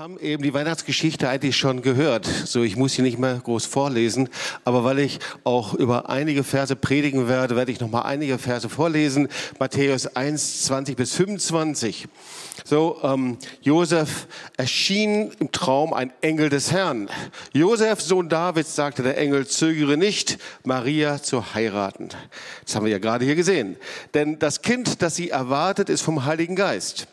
haben eben die Weihnachtsgeschichte eigentlich schon gehört. So, ich muss sie nicht mehr groß vorlesen, aber weil ich auch über einige Verse predigen werde, werde ich noch mal einige Verse vorlesen. Matthäus 1, 20 bis 25. So, ähm, Josef erschien im Traum ein Engel des Herrn. Josef, Sohn Davids, sagte der Engel, zögere nicht, Maria zu heiraten. Das haben wir ja gerade hier gesehen. Denn das Kind, das sie erwartet, ist vom Heiligen Geist.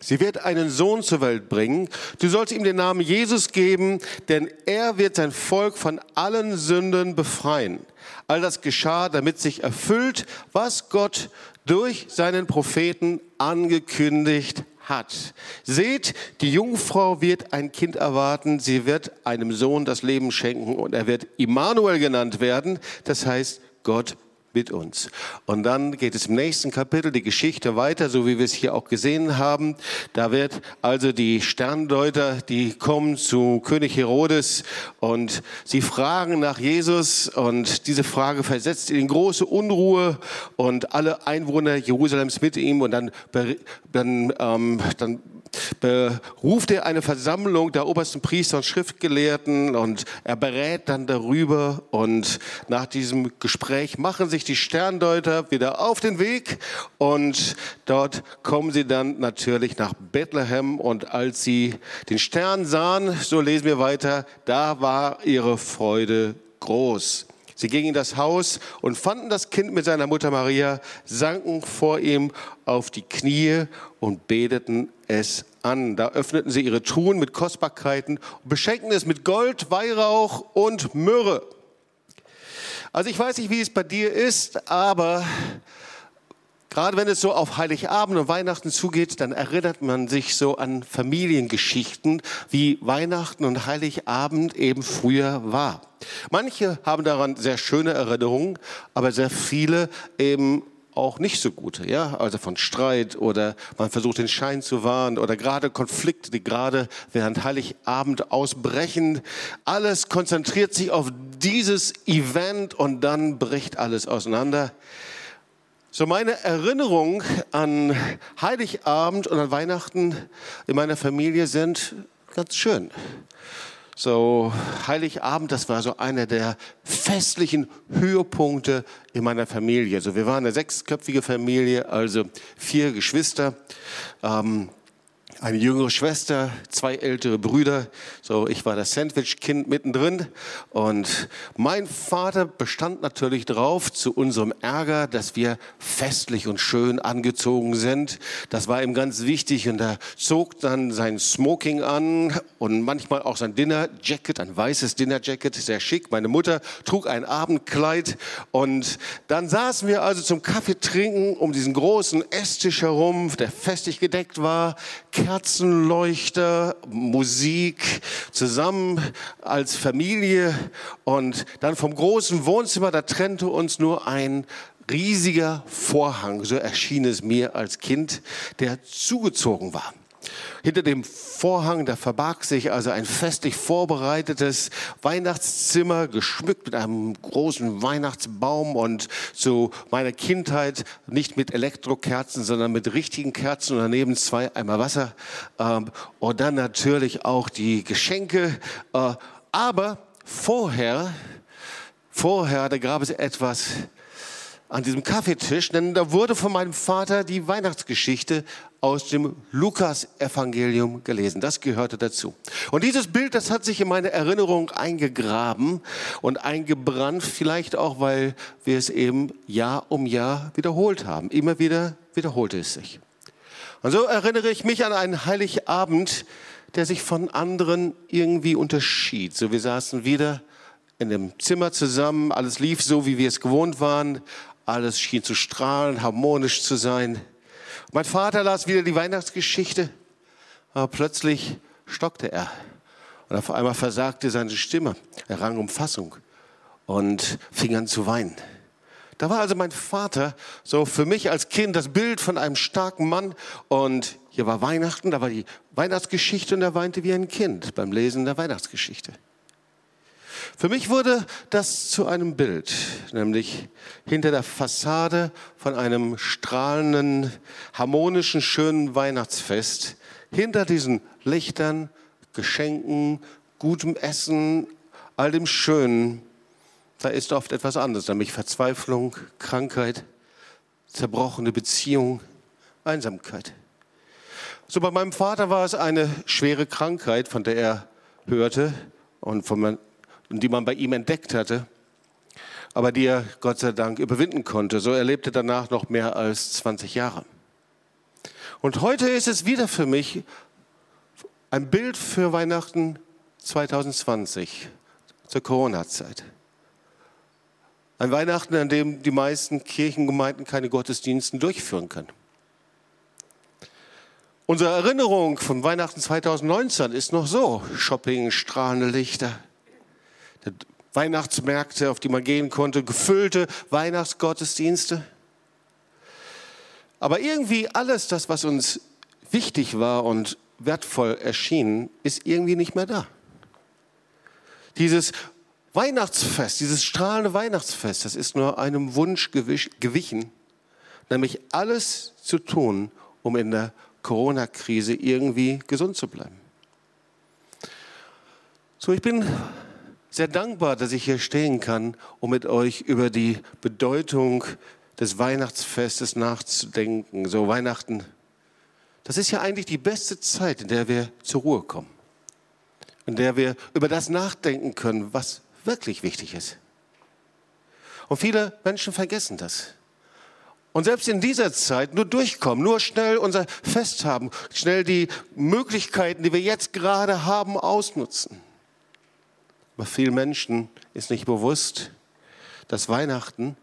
Sie wird einen Sohn zur Welt bringen. Du sollst ihm den Namen Jesus geben, denn er wird sein Volk von allen Sünden befreien. All das geschah, damit sich erfüllt, was Gott durch seinen Propheten angekündigt hat. Seht, die Jungfrau wird ein Kind erwarten, sie wird einem Sohn das Leben schenken und er wird Immanuel genannt werden, das heißt Gott mit uns. Und dann geht es im nächsten Kapitel die Geschichte weiter, so wie wir es hier auch gesehen haben. Da wird also die Sterndeuter, die kommen zu König Herodes und sie fragen nach Jesus und diese Frage versetzt ihn in große Unruhe und alle Einwohner Jerusalems mit ihm und dann, dann, ähm, dann beruft er eine Versammlung der obersten Priester und Schriftgelehrten und er berät dann darüber und nach diesem Gespräch machen sich die Sterndeuter wieder auf den Weg und dort kommen sie dann natürlich nach Bethlehem und als sie den Stern sahen, so lesen wir weiter, da war ihre Freude groß. Sie gingen in das Haus und fanden das Kind mit seiner Mutter Maria, sanken vor ihm auf die Knie und beteten es an. Da öffneten sie ihre Truhen mit Kostbarkeiten und beschenkten es mit Gold, Weihrauch und Myrrhe. Also ich weiß nicht, wie es bei dir ist, aber Gerade wenn es so auf Heiligabend und Weihnachten zugeht, dann erinnert man sich so an Familiengeschichten, wie Weihnachten und Heiligabend eben früher war. Manche haben daran sehr schöne Erinnerungen, aber sehr viele eben auch nicht so gute, ja, also von Streit oder man versucht den Schein zu wahren oder gerade Konflikte, die gerade während Heiligabend ausbrechen. Alles konzentriert sich auf dieses Event und dann bricht alles auseinander. So meine Erinnerung an Heiligabend und an Weihnachten in meiner Familie sind ganz schön. So Heiligabend, das war so einer der festlichen Höhepunkte in meiner Familie. So wir waren eine sechsköpfige Familie, also vier Geschwister. Ähm, eine jüngere Schwester, zwei ältere Brüder. So, ich war das Sandwich-Kind mittendrin. Und mein Vater bestand natürlich drauf, zu unserem Ärger, dass wir festlich und schön angezogen sind. Das war ihm ganz wichtig. Und er zog dann sein Smoking an und manchmal auch sein Dinner-Jacket, ein weißes Dinner-Jacket, sehr schick. Meine Mutter trug ein Abendkleid. Und dann saßen wir also zum Kaffee trinken um diesen großen Esstisch herum, der festlich gedeckt war. Kerzenleuchter, Musik, zusammen als Familie und dann vom großen Wohnzimmer, da trennte uns nur ein riesiger Vorhang, so erschien es mir als Kind, der zugezogen war. Hinter dem Vorhang, da verbarg sich also ein festlich vorbereitetes Weihnachtszimmer, geschmückt mit einem großen Weihnachtsbaum und zu meiner Kindheit nicht mit Elektrokerzen, sondern mit richtigen Kerzen und daneben zwei Eimer Wasser. Ähm, und dann natürlich auch die Geschenke. Äh, aber vorher, vorher, da gab es etwas, an diesem Kaffeetisch, denn da wurde von meinem Vater die Weihnachtsgeschichte aus dem Lukas-Evangelium gelesen. Das gehörte dazu. Und dieses Bild, das hat sich in meine Erinnerung eingegraben und eingebrannt, vielleicht auch, weil wir es eben Jahr um Jahr wiederholt haben. Immer wieder wiederholte es sich. Und so erinnere ich mich an einen Heiligabend, der sich von anderen irgendwie unterschied. So, wir saßen wieder in dem Zimmer zusammen, alles lief so, wie wir es gewohnt waren, alles schien zu strahlen, harmonisch zu sein. Mein Vater las wieder die Weihnachtsgeschichte, aber plötzlich stockte er. Und auf einmal versagte seine Stimme. Er rang um Fassung und fing an zu weinen. Da war also mein Vater so für mich als Kind das Bild von einem starken Mann. Und hier war Weihnachten, da war die Weihnachtsgeschichte und er weinte wie ein Kind beim Lesen der Weihnachtsgeschichte. Für mich wurde das zu einem Bild, nämlich hinter der Fassade von einem strahlenden, harmonischen, schönen Weihnachtsfest, hinter diesen Lichtern Geschenken, gutem Essen, all dem Schönen, da ist oft etwas anderes, nämlich Verzweiflung, Krankheit, zerbrochene Beziehung, Einsamkeit. So bei meinem Vater war es eine schwere Krankheit, von der er hörte und, von die man bei ihm entdeckt hatte, aber die er Gott sei Dank überwinden konnte. So erlebte danach noch mehr als 20 Jahre. Und heute ist es wieder für mich ein Bild für Weihnachten 2020, zur Corona-Zeit. Ein Weihnachten, an dem die meisten Kirchengemeinden keine Gottesdiensten durchführen können. Unsere Erinnerung von Weihnachten 2019 ist noch so: Shopping, strahlende Lichter, Weihnachtsmärkte, auf die man gehen konnte, gefüllte Weihnachtsgottesdienste. Aber irgendwie alles das, was uns wichtig war und wertvoll erschien, ist irgendwie nicht mehr da. Dieses Weihnachtsfest, dieses strahlende Weihnachtsfest, das ist nur einem Wunsch gewichen, nämlich alles zu tun, um in der Corona-Krise irgendwie gesund zu bleiben. So, ich bin sehr dankbar, dass ich hier stehen kann, um mit euch über die Bedeutung des Weihnachtsfestes nachzudenken. So Weihnachten, das ist ja eigentlich die beste Zeit, in der wir zur Ruhe kommen, in der wir über das nachdenken können, was wirklich wichtig ist. Und viele Menschen vergessen das. Und selbst in dieser Zeit nur durchkommen, nur schnell unser Fest haben, schnell die Möglichkeiten, die wir jetzt gerade haben, ausnutzen. Aber vielen Menschen ist nicht bewusst, dass Weihnachten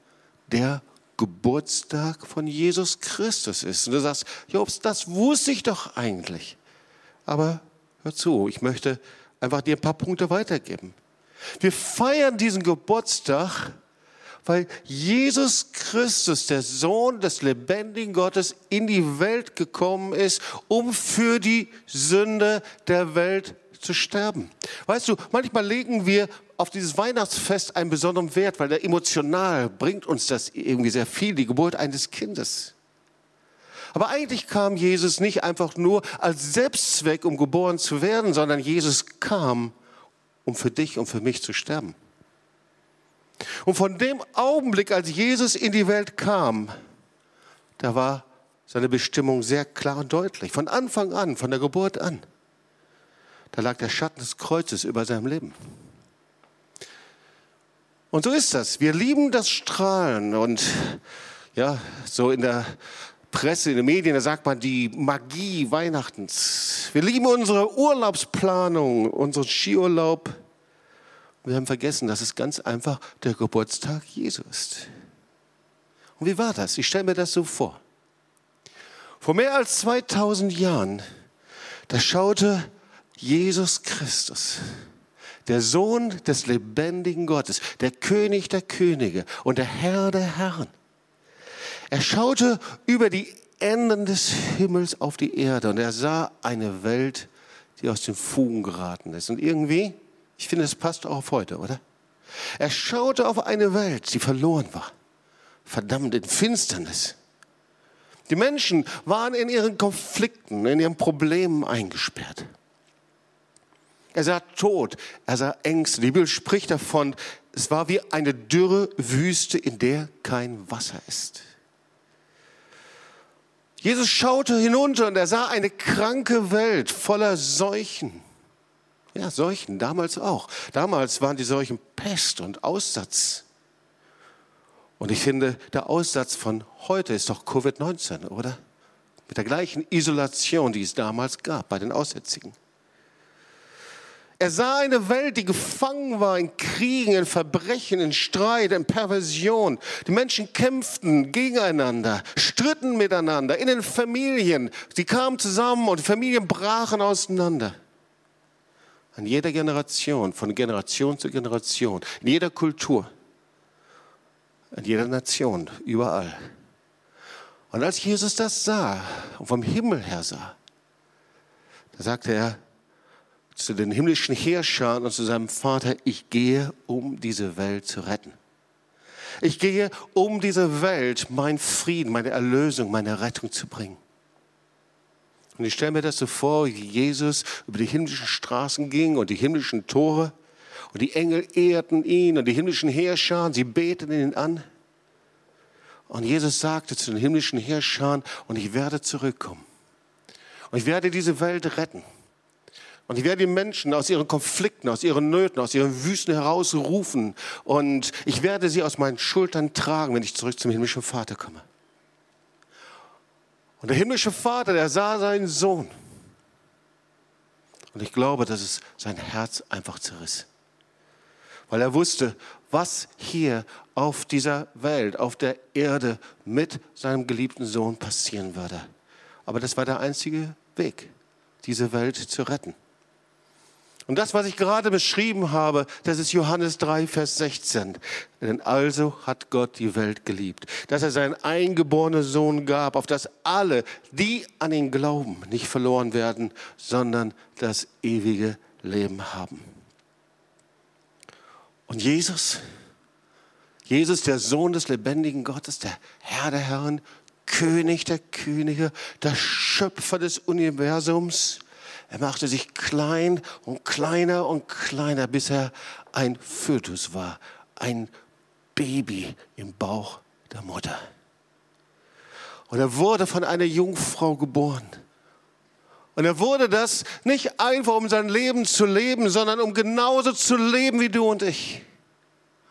der Geburtstag von Jesus Christus ist. Und du sagst, Jobs, das wusste ich doch eigentlich. Aber hör zu, ich möchte einfach dir ein paar Punkte weitergeben. Wir feiern diesen Geburtstag, weil Jesus Christus, der Sohn des lebendigen Gottes, in die Welt gekommen ist, um für die Sünde der Welt zu sterben. Weißt du, manchmal legen wir auf dieses Weihnachtsfest einen besonderen Wert, weil der emotional bringt uns das irgendwie sehr viel, die Geburt eines Kindes. Aber eigentlich kam Jesus nicht einfach nur als Selbstzweck, um geboren zu werden, sondern Jesus kam, um für dich und für mich zu sterben. Und von dem Augenblick, als Jesus in die Welt kam, da war seine Bestimmung sehr klar und deutlich. Von Anfang an, von der Geburt an. Da lag der Schatten des Kreuzes über seinem Leben. Und so ist das. Wir lieben das Strahlen und ja, so in der Presse, in den Medien, da sagt man die Magie Weihnachtens. Wir lieben unsere Urlaubsplanung, unseren Skiurlaub. Wir haben vergessen, dass es ganz einfach der Geburtstag Jesu ist. Und wie war das? Ich stelle mir das so vor. Vor mehr als 2000 Jahren, da schaute Jesus Christus, der Sohn des lebendigen Gottes, der König der Könige und der Herr der Herren, er schaute über die Enden des Himmels auf die Erde und er sah eine Welt, die aus den Fugen geraten ist. Und irgendwie, ich finde, es passt auch auf heute, oder? Er schaute auf eine Welt, die verloren war, verdammt in Finsternis. Die Menschen waren in ihren Konflikten, in ihren Problemen eingesperrt. Er sah Tod, er sah Ängste. Die Bibel spricht davon, es war wie eine dürre Wüste, in der kein Wasser ist. Jesus schaute hinunter und er sah eine kranke Welt voller Seuchen. Ja, Seuchen, damals auch. Damals waren die Seuchen Pest und Aussatz. Und ich finde, der Aussatz von heute ist doch Covid-19, oder? Mit der gleichen Isolation, die es damals gab bei den Aussätzigen. Er sah eine Welt, die gefangen war in Kriegen, in Verbrechen, in Streit, in Perversion. Die Menschen kämpften gegeneinander, stritten miteinander in den Familien. Sie kamen zusammen und Familien brachen auseinander. An jeder Generation, von Generation zu Generation, in jeder Kultur, in jeder Nation, überall. Und als Jesus das sah und vom Himmel her sah, da sagte er, zu den himmlischen Heerscharen und zu seinem Vater, ich gehe, um diese Welt zu retten. Ich gehe, um diese Welt mein Frieden, meine Erlösung, meine Rettung zu bringen. Und ich stelle mir das so vor, wie Jesus über die himmlischen Straßen ging und die himmlischen Tore und die Engel ehrten ihn und die himmlischen Heerscharen, sie beteten ihn an. Und Jesus sagte zu den himmlischen Heerscharen, und ich werde zurückkommen. Und ich werde diese Welt retten. Und ich werde die Menschen aus ihren Konflikten, aus ihren Nöten, aus ihren Wüsten herausrufen. Und ich werde sie aus meinen Schultern tragen, wenn ich zurück zum himmlischen Vater komme. Und der himmlische Vater, der sah seinen Sohn. Und ich glaube, dass es sein Herz einfach zerriss. Weil er wusste, was hier auf dieser Welt, auf der Erde mit seinem geliebten Sohn passieren würde. Aber das war der einzige Weg, diese Welt zu retten. Und das, was ich gerade beschrieben habe, das ist Johannes 3, Vers 16. Denn also hat Gott die Welt geliebt, dass er seinen eingeborenen Sohn gab, auf dass alle, die an ihn glauben, nicht verloren werden, sondern das ewige Leben haben. Und Jesus, Jesus, der Sohn des lebendigen Gottes, der Herr der Herren, König der Könige, der Schöpfer des Universums, er machte sich klein und kleiner und kleiner, bis er ein Fötus war, ein Baby im Bauch der Mutter. Und er wurde von einer Jungfrau geboren. Und er wurde das nicht einfach, um sein Leben zu leben, sondern um genauso zu leben wie du und ich.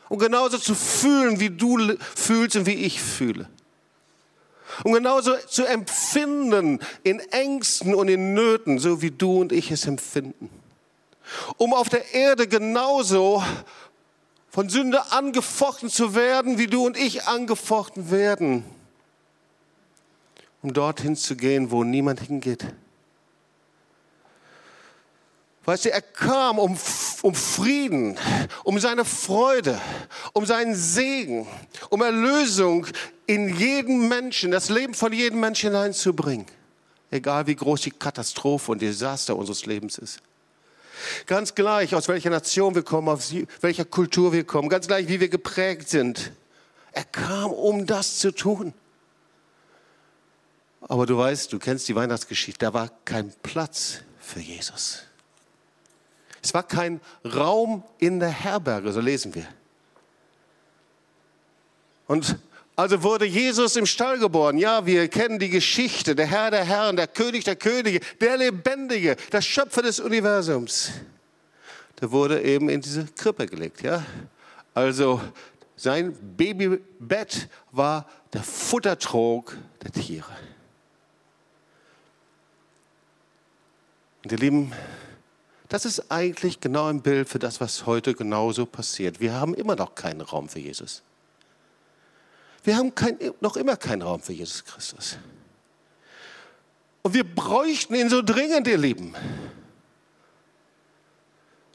Um genauso zu fühlen, wie du fühlst und wie ich fühle um genauso zu empfinden in Ängsten und in Nöten, so wie du und ich es empfinden. Um auf der Erde genauso von Sünde angefochten zu werden, wie du und ich angefochten werden. Um dorthin zu gehen, wo niemand hingeht. Weißt du, er kam um, um Frieden, um seine Freude, um seinen Segen, um Erlösung in jeden Menschen, das Leben von jedem Menschen hineinzubringen. Egal wie groß die Katastrophe und Desaster unseres Lebens ist. Ganz gleich, aus welcher Nation wir kommen, aus welcher Kultur wir kommen, ganz gleich, wie wir geprägt sind. Er kam, um das zu tun. Aber du weißt, du kennst die Weihnachtsgeschichte, da war kein Platz für Jesus. Es war kein Raum in der Herberge, so lesen wir. Und also wurde Jesus im Stall geboren. Ja, wir kennen die Geschichte. Der Herr der Herren, der König der Könige, der Lebendige, der Schöpfer des Universums. Der wurde eben in diese Krippe gelegt. Ja? Also sein Babybett war der Futtertrog der Tiere. Und ihr Lieben, das ist eigentlich genau ein Bild für das, was heute genauso passiert. Wir haben immer noch keinen Raum für Jesus. Wir haben kein, noch immer keinen Raum für Jesus Christus. Und wir bräuchten ihn so dringend, ihr Lieben.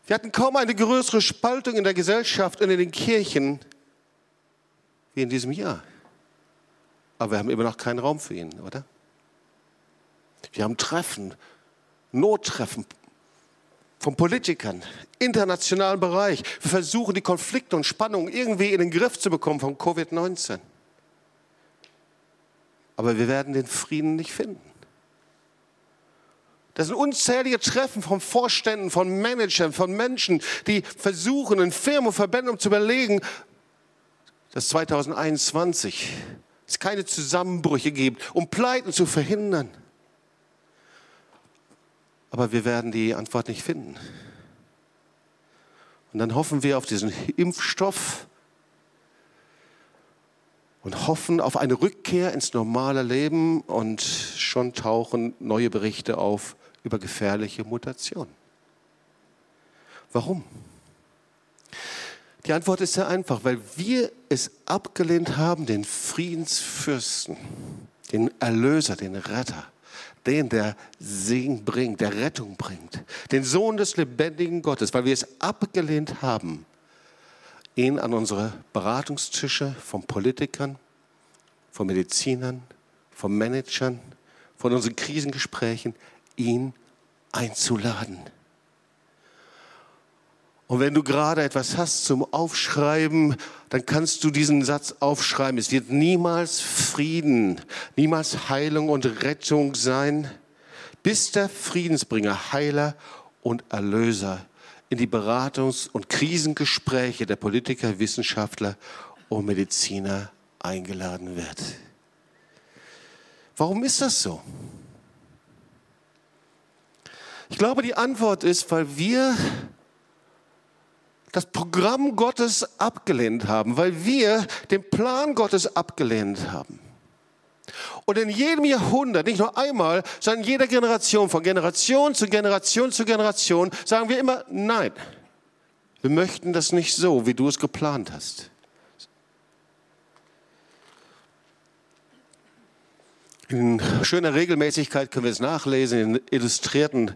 Wir hatten kaum eine größere Spaltung in der Gesellschaft und in den Kirchen wie in diesem Jahr. Aber wir haben immer noch keinen Raum für ihn, oder? Wir haben Treffen, Nottreffen, von Politikern, internationalen Bereich. Wir versuchen, die Konflikte und Spannungen irgendwie in den Griff zu bekommen von Covid-19. Aber wir werden den Frieden nicht finden. Das sind unzählige Treffen von Vorständen, von Managern, von Menschen, die versuchen, in Firmen und Verbänden zu überlegen, dass 2021 es keine Zusammenbrüche gibt, um Pleiten zu verhindern. Aber wir werden die Antwort nicht finden. Und dann hoffen wir auf diesen Impfstoff und hoffen auf eine Rückkehr ins normale Leben und schon tauchen neue Berichte auf über gefährliche Mutationen. Warum? Die Antwort ist sehr einfach, weil wir es abgelehnt haben, den Friedensfürsten, den Erlöser, den Retter, den, der Segen bringt, der Rettung bringt, den Sohn des lebendigen Gottes, weil wir es abgelehnt haben, ihn an unsere Beratungstische von Politikern, von Medizinern, von Managern, von unseren Krisengesprächen, ihn einzuladen. Und wenn du gerade etwas hast zum Aufschreiben, dann kannst du diesen Satz aufschreiben. Es wird niemals Frieden, niemals Heilung und Rettung sein, bis der Friedensbringer, Heiler und Erlöser in die Beratungs- und Krisengespräche der Politiker, Wissenschaftler und Mediziner eingeladen wird. Warum ist das so? Ich glaube, die Antwort ist, weil wir das Programm Gottes abgelehnt haben, weil wir den Plan Gottes abgelehnt haben. Und in jedem Jahrhundert, nicht nur einmal, sondern in jeder Generation, von Generation zu Generation zu Generation, sagen wir immer, nein, wir möchten das nicht so, wie du es geplant hast. In schöner Regelmäßigkeit können wir es nachlesen, in Illustrierten,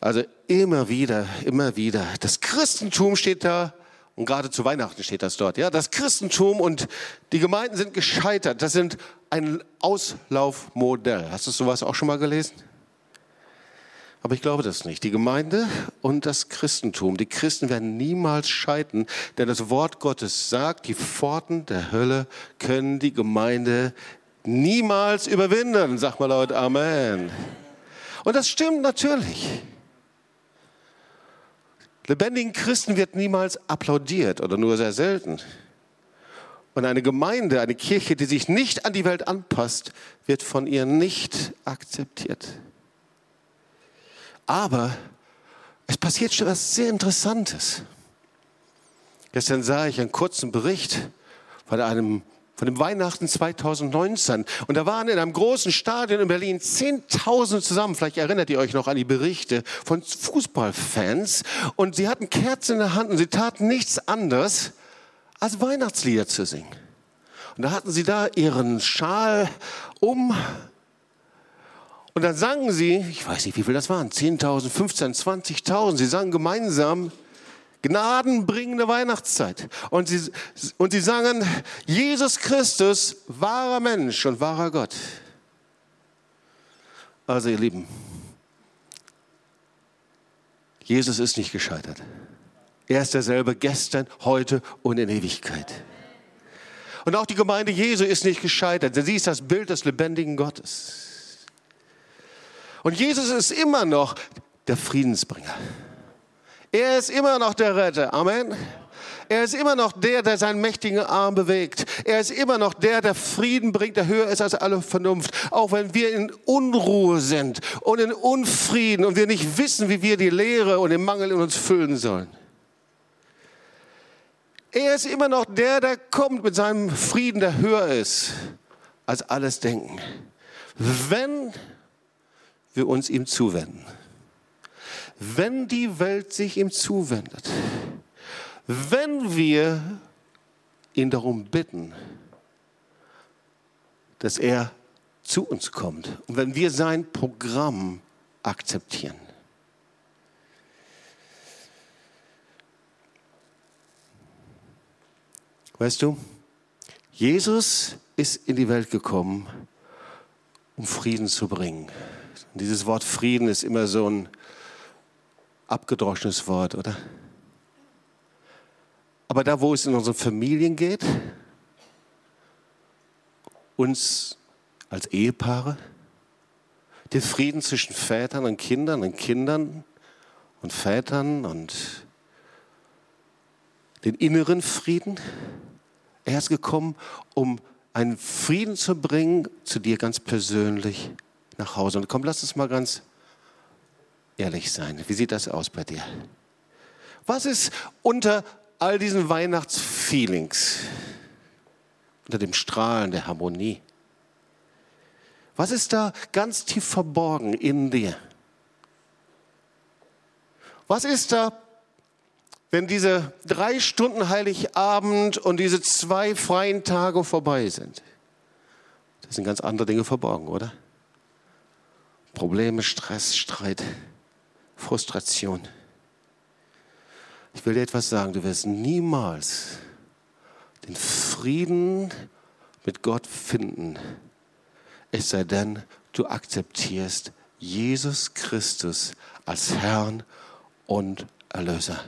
also immer wieder, immer wieder. Das Christentum steht da, und gerade zu Weihnachten steht das dort. Ja, das Christentum und die Gemeinden sind gescheitert. Das sind ein Auslaufmodell. Hast du sowas auch schon mal gelesen? Aber ich glaube das nicht. Die Gemeinde und das Christentum, die Christen werden niemals scheitern, denn das Wort Gottes sagt, die Pforten der Hölle können die Gemeinde niemals überwinden. Sag mal laut Amen. Und das stimmt natürlich. Lebendigen Christen wird niemals applaudiert oder nur sehr selten. Und eine Gemeinde, eine Kirche, die sich nicht an die Welt anpasst, wird von ihr nicht akzeptiert. Aber es passiert schon etwas sehr Interessantes. Gestern sah ich einen kurzen Bericht von einem von dem Weihnachten 2019. Und da waren in einem großen Stadion in Berlin 10.000 zusammen. Vielleicht erinnert ihr euch noch an die Berichte von Fußballfans. Und sie hatten Kerzen in der Hand und sie taten nichts anderes, als Weihnachtslieder zu singen. Und da hatten sie da ihren Schal um. Und dann sangen sie, ich weiß nicht, wie viel das waren, 10.000, 15.000, 20.000. Sie sangen gemeinsam gnadenbringende Weihnachtszeit. Und sie, und sie sangen, Jesus Christus, wahrer Mensch und wahrer Gott. Also ihr Lieben, Jesus ist nicht gescheitert. Er ist derselbe gestern, heute und in Ewigkeit. Und auch die Gemeinde Jesu ist nicht gescheitert, denn sie ist das Bild des lebendigen Gottes. Und Jesus ist immer noch der Friedensbringer. Er ist immer noch der Retter. Amen. Er ist immer noch der, der seinen mächtigen Arm bewegt. Er ist immer noch der, der Frieden bringt, der höher ist als alle Vernunft. Auch wenn wir in Unruhe sind und in Unfrieden und wir nicht wissen, wie wir die Leere und den Mangel in uns füllen sollen. Er ist immer noch der, der kommt mit seinem Frieden, der höher ist als alles Denken. Wenn wir uns ihm zuwenden wenn die Welt sich ihm zuwendet, wenn wir ihn darum bitten, dass er zu uns kommt und wenn wir sein Programm akzeptieren. Weißt du, Jesus ist in die Welt gekommen, um Frieden zu bringen. Und dieses Wort Frieden ist immer so ein abgedroschenes Wort, oder? Aber da, wo es in unseren Familien geht, uns als Ehepaare, den Frieden zwischen Vätern und Kindern und Kindern und Vätern und den inneren Frieden. Er ist gekommen, um einen Frieden zu bringen zu dir ganz persönlich nach Hause. Und komm, lass uns mal ganz ehrlich sein. Wie sieht das aus bei dir? Was ist unter all diesen Weihnachtsfeelings, unter dem Strahlen der Harmonie? Was ist da ganz tief verborgen in dir? Was ist da, wenn diese drei Stunden Heiligabend und diese zwei freien Tage vorbei sind? Da sind ganz andere Dinge verborgen, oder? Probleme, Stress, Streit. Frustration. Ich will dir etwas sagen, du wirst niemals den Frieden mit Gott finden, es sei denn, du akzeptierst Jesus Christus als Herrn und Erlöser.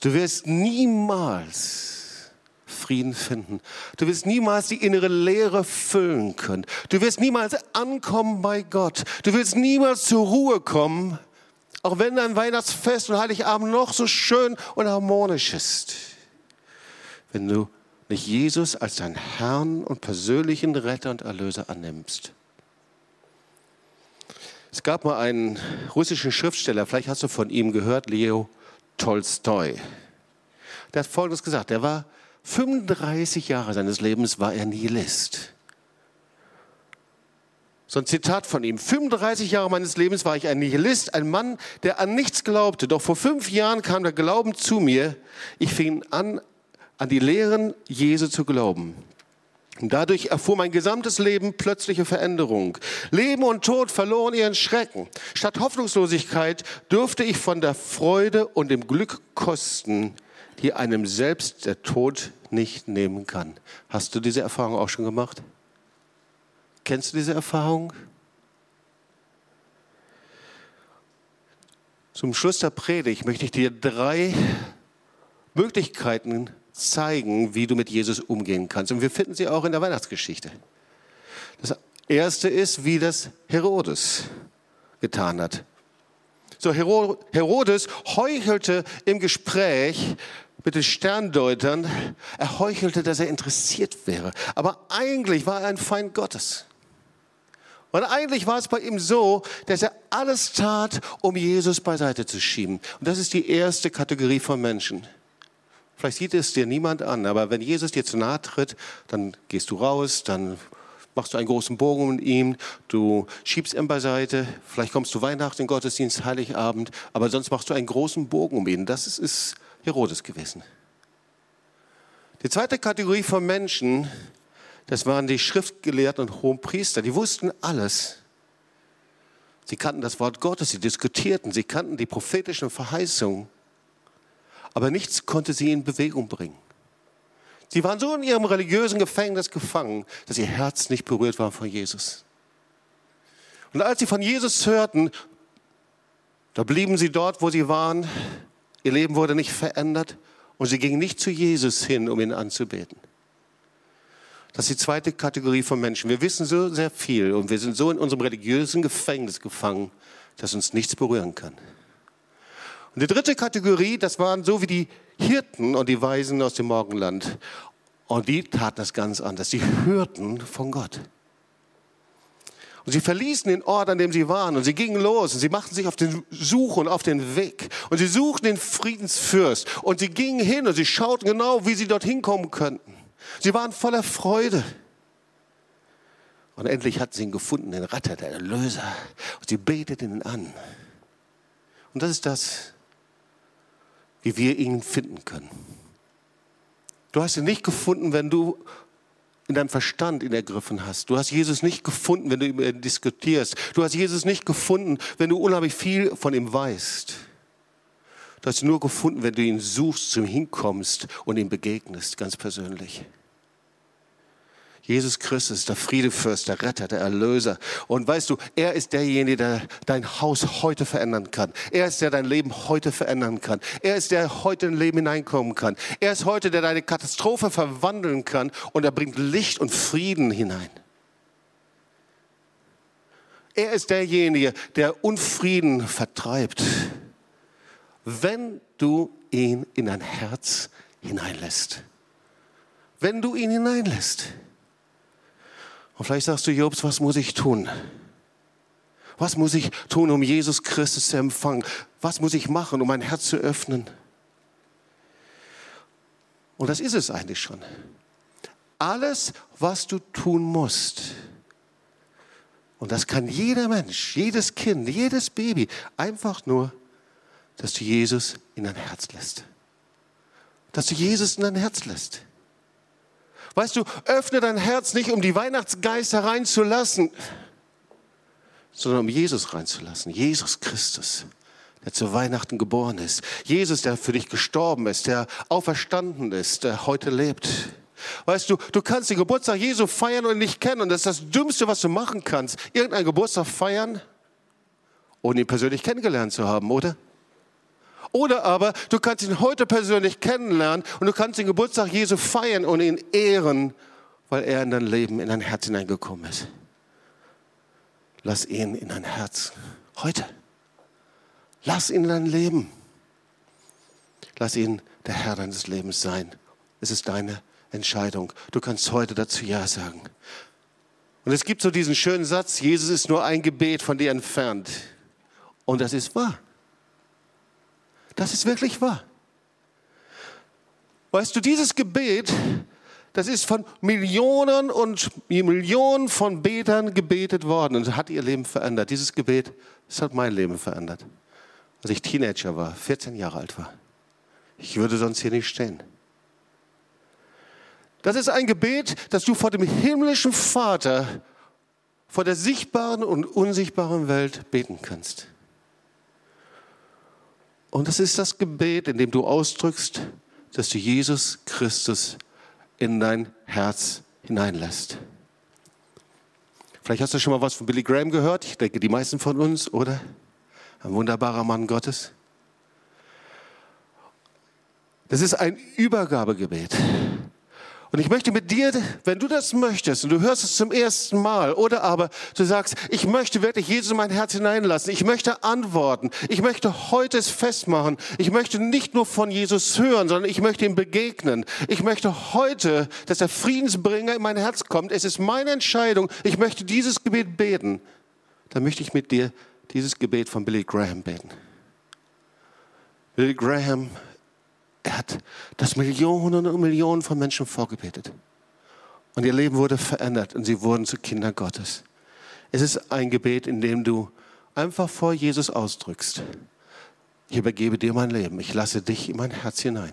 Du wirst niemals Frieden finden. Du wirst niemals die innere Leere füllen können. Du wirst niemals ankommen bei Gott. Du wirst niemals zur Ruhe kommen, auch wenn dein Weihnachtsfest und Heiligabend noch so schön und harmonisch ist. Wenn du nicht Jesus als deinen Herrn und persönlichen Retter und Erlöser annimmst. Es gab mal einen russischen Schriftsteller, vielleicht hast du von ihm gehört, Leo Tolstoi. Der hat Folgendes gesagt, der war 35 Jahre seines Lebens war er Nihilist. So ein Zitat von ihm. 35 Jahre meines Lebens war ich ein Nihilist, ein Mann, der an nichts glaubte. Doch vor fünf Jahren kam der Glauben zu mir. Ich fing an, an die Lehren Jesu zu glauben. Und dadurch erfuhr mein gesamtes Leben plötzliche Veränderung. Leben und Tod verloren ihren Schrecken. Statt Hoffnungslosigkeit durfte ich von der Freude und dem Glück kosten, die einem selbst der Tod nicht nehmen kann. Hast du diese Erfahrung auch schon gemacht? Kennst du diese Erfahrung? Zum Schluss der Predigt möchte ich dir drei Möglichkeiten zeigen, wie du mit Jesus umgehen kannst. Und wir finden sie auch in der Weihnachtsgeschichte. Das erste ist, wie das Herodes getan hat. So, Herodes heuchelte im Gespräch mit den Sterndeutern, er heuchelte, dass er interessiert wäre. Aber eigentlich war er ein Feind Gottes. Und eigentlich war es bei ihm so, dass er alles tat, um Jesus beiseite zu schieben. Und das ist die erste Kategorie von Menschen. Vielleicht sieht es dir niemand an, aber wenn Jesus dir zu nahe tritt, dann gehst du raus, dann machst du einen großen Bogen um ihn, du schiebst ihn beiseite, vielleicht kommst du Weihnachten in Gottesdienst, Heiligabend, aber sonst machst du einen großen Bogen um ihn. Das ist, ist Herodes gewesen. Die zweite Kategorie von Menschen, das waren die Schriftgelehrten und Hohenpriester, die wussten alles. Sie kannten das Wort Gottes, sie diskutierten, sie kannten die prophetischen Verheißungen, aber nichts konnte sie in Bewegung bringen. Sie waren so in ihrem religiösen Gefängnis gefangen, dass ihr Herz nicht berührt war von Jesus. Und als sie von Jesus hörten, da blieben sie dort, wo sie waren, Ihr Leben wurde nicht verändert und sie gingen nicht zu Jesus hin, um ihn anzubeten. Das ist die zweite Kategorie von Menschen. Wir wissen so sehr viel und wir sind so in unserem religiösen Gefängnis gefangen, dass uns nichts berühren kann. Und die dritte Kategorie, das waren so wie die Hirten und die Weisen aus dem Morgenland. Und die taten das ganz anders. Sie hörten von Gott. Und sie verließen den Ort, an dem sie waren und sie gingen los und sie machten sich auf den Suche und auf den Weg. Und sie suchten den Friedensfürst und sie gingen hin und sie schauten genau, wie sie dorthin kommen könnten. Sie waren voller Freude. Und endlich hatten sie ihn gefunden, den Retter, den Erlöser. Und sie beteten ihn an. Und das ist das, wie wir ihn finden können. Du hast ihn nicht gefunden, wenn du in deinem Verstand ihn ergriffen hast. Du hast Jesus nicht gefunden, wenn du über ihn diskutierst. Du hast Jesus nicht gefunden, wenn du unheimlich viel von ihm weißt. Du hast ihn nur gefunden, wenn du ihn suchst, zu ihm hinkommst und ihm begegnest, ganz persönlich. Jesus Christus, der Friedefürst, der Retter, der Erlöser. Und weißt du, er ist derjenige, der dein Haus heute verändern kann. Er ist der, der dein Leben heute verändern kann. Er ist der, der heute in dein Leben hineinkommen kann. Er ist heute, der deine Katastrophe verwandeln kann und er bringt Licht und Frieden hinein. Er ist derjenige, der Unfrieden vertreibt, wenn du ihn in dein Herz hineinlässt. Wenn du ihn hineinlässt. Und vielleicht sagst du, Jobs, was muss ich tun? Was muss ich tun, um Jesus Christus zu empfangen? Was muss ich machen, um mein Herz zu öffnen? Und das ist es eigentlich schon. Alles, was du tun musst, und das kann jeder Mensch, jedes Kind, jedes Baby, einfach nur, dass du Jesus in dein Herz lässt. Dass du Jesus in dein Herz lässt. Weißt du, öffne dein Herz nicht, um die Weihnachtsgeister reinzulassen, sondern um Jesus reinzulassen. Jesus Christus, der zu Weihnachten geboren ist. Jesus, der für dich gestorben ist, der auferstanden ist, der heute lebt. Weißt du, du kannst den Geburtstag Jesu feiern und nicht kennen. Und das ist das Dümmste, was du machen kannst. Irgendeinen Geburtstag feiern, ohne ihn persönlich kennengelernt zu haben, oder? Oder aber du kannst ihn heute persönlich kennenlernen und du kannst den Geburtstag Jesu feiern und ihn ehren, weil er in dein Leben, in dein Herz hineingekommen ist. Lass ihn in dein Herz heute. Lass ihn in dein Leben. Lass ihn der Herr deines Lebens sein. Es ist deine Entscheidung. Du kannst heute dazu Ja sagen. Und es gibt so diesen schönen Satz, Jesus ist nur ein Gebet von dir entfernt. Und das ist wahr. Das ist wirklich wahr. Weißt du, dieses Gebet, das ist von Millionen und Millionen von Betern gebetet worden und hat ihr Leben verändert. Dieses Gebet, das hat mein Leben verändert. Als ich Teenager war, 14 Jahre alt war. Ich würde sonst hier nicht stehen. Das ist ein Gebet, das du vor dem himmlischen Vater, vor der sichtbaren und unsichtbaren Welt beten kannst. Und das ist das Gebet, in dem du ausdrückst, dass du Jesus Christus in dein Herz hineinlässt. Vielleicht hast du schon mal was von Billy Graham gehört. Ich denke, die meisten von uns, oder? Ein wunderbarer Mann Gottes. Das ist ein Übergabegebet. Und ich möchte mit dir, wenn du das möchtest und du hörst es zum ersten Mal oder aber du sagst, ich möchte wirklich Jesus in mein Herz hineinlassen, ich möchte antworten, ich möchte heute es festmachen, ich möchte nicht nur von Jesus hören, sondern ich möchte ihm begegnen. Ich möchte heute, dass der Friedensbringer in mein Herz kommt. Es ist meine Entscheidung, ich möchte dieses Gebet beten. Dann möchte ich mit dir dieses Gebet von Billy Graham beten. Billy Graham er hat das Millionen und Millionen von Menschen vorgebetet. Und ihr Leben wurde verändert und sie wurden zu Kindern Gottes. Es ist ein Gebet, in dem du einfach vor Jesus ausdrückst. Ich übergebe dir mein Leben. Ich lasse dich in mein Herz hinein.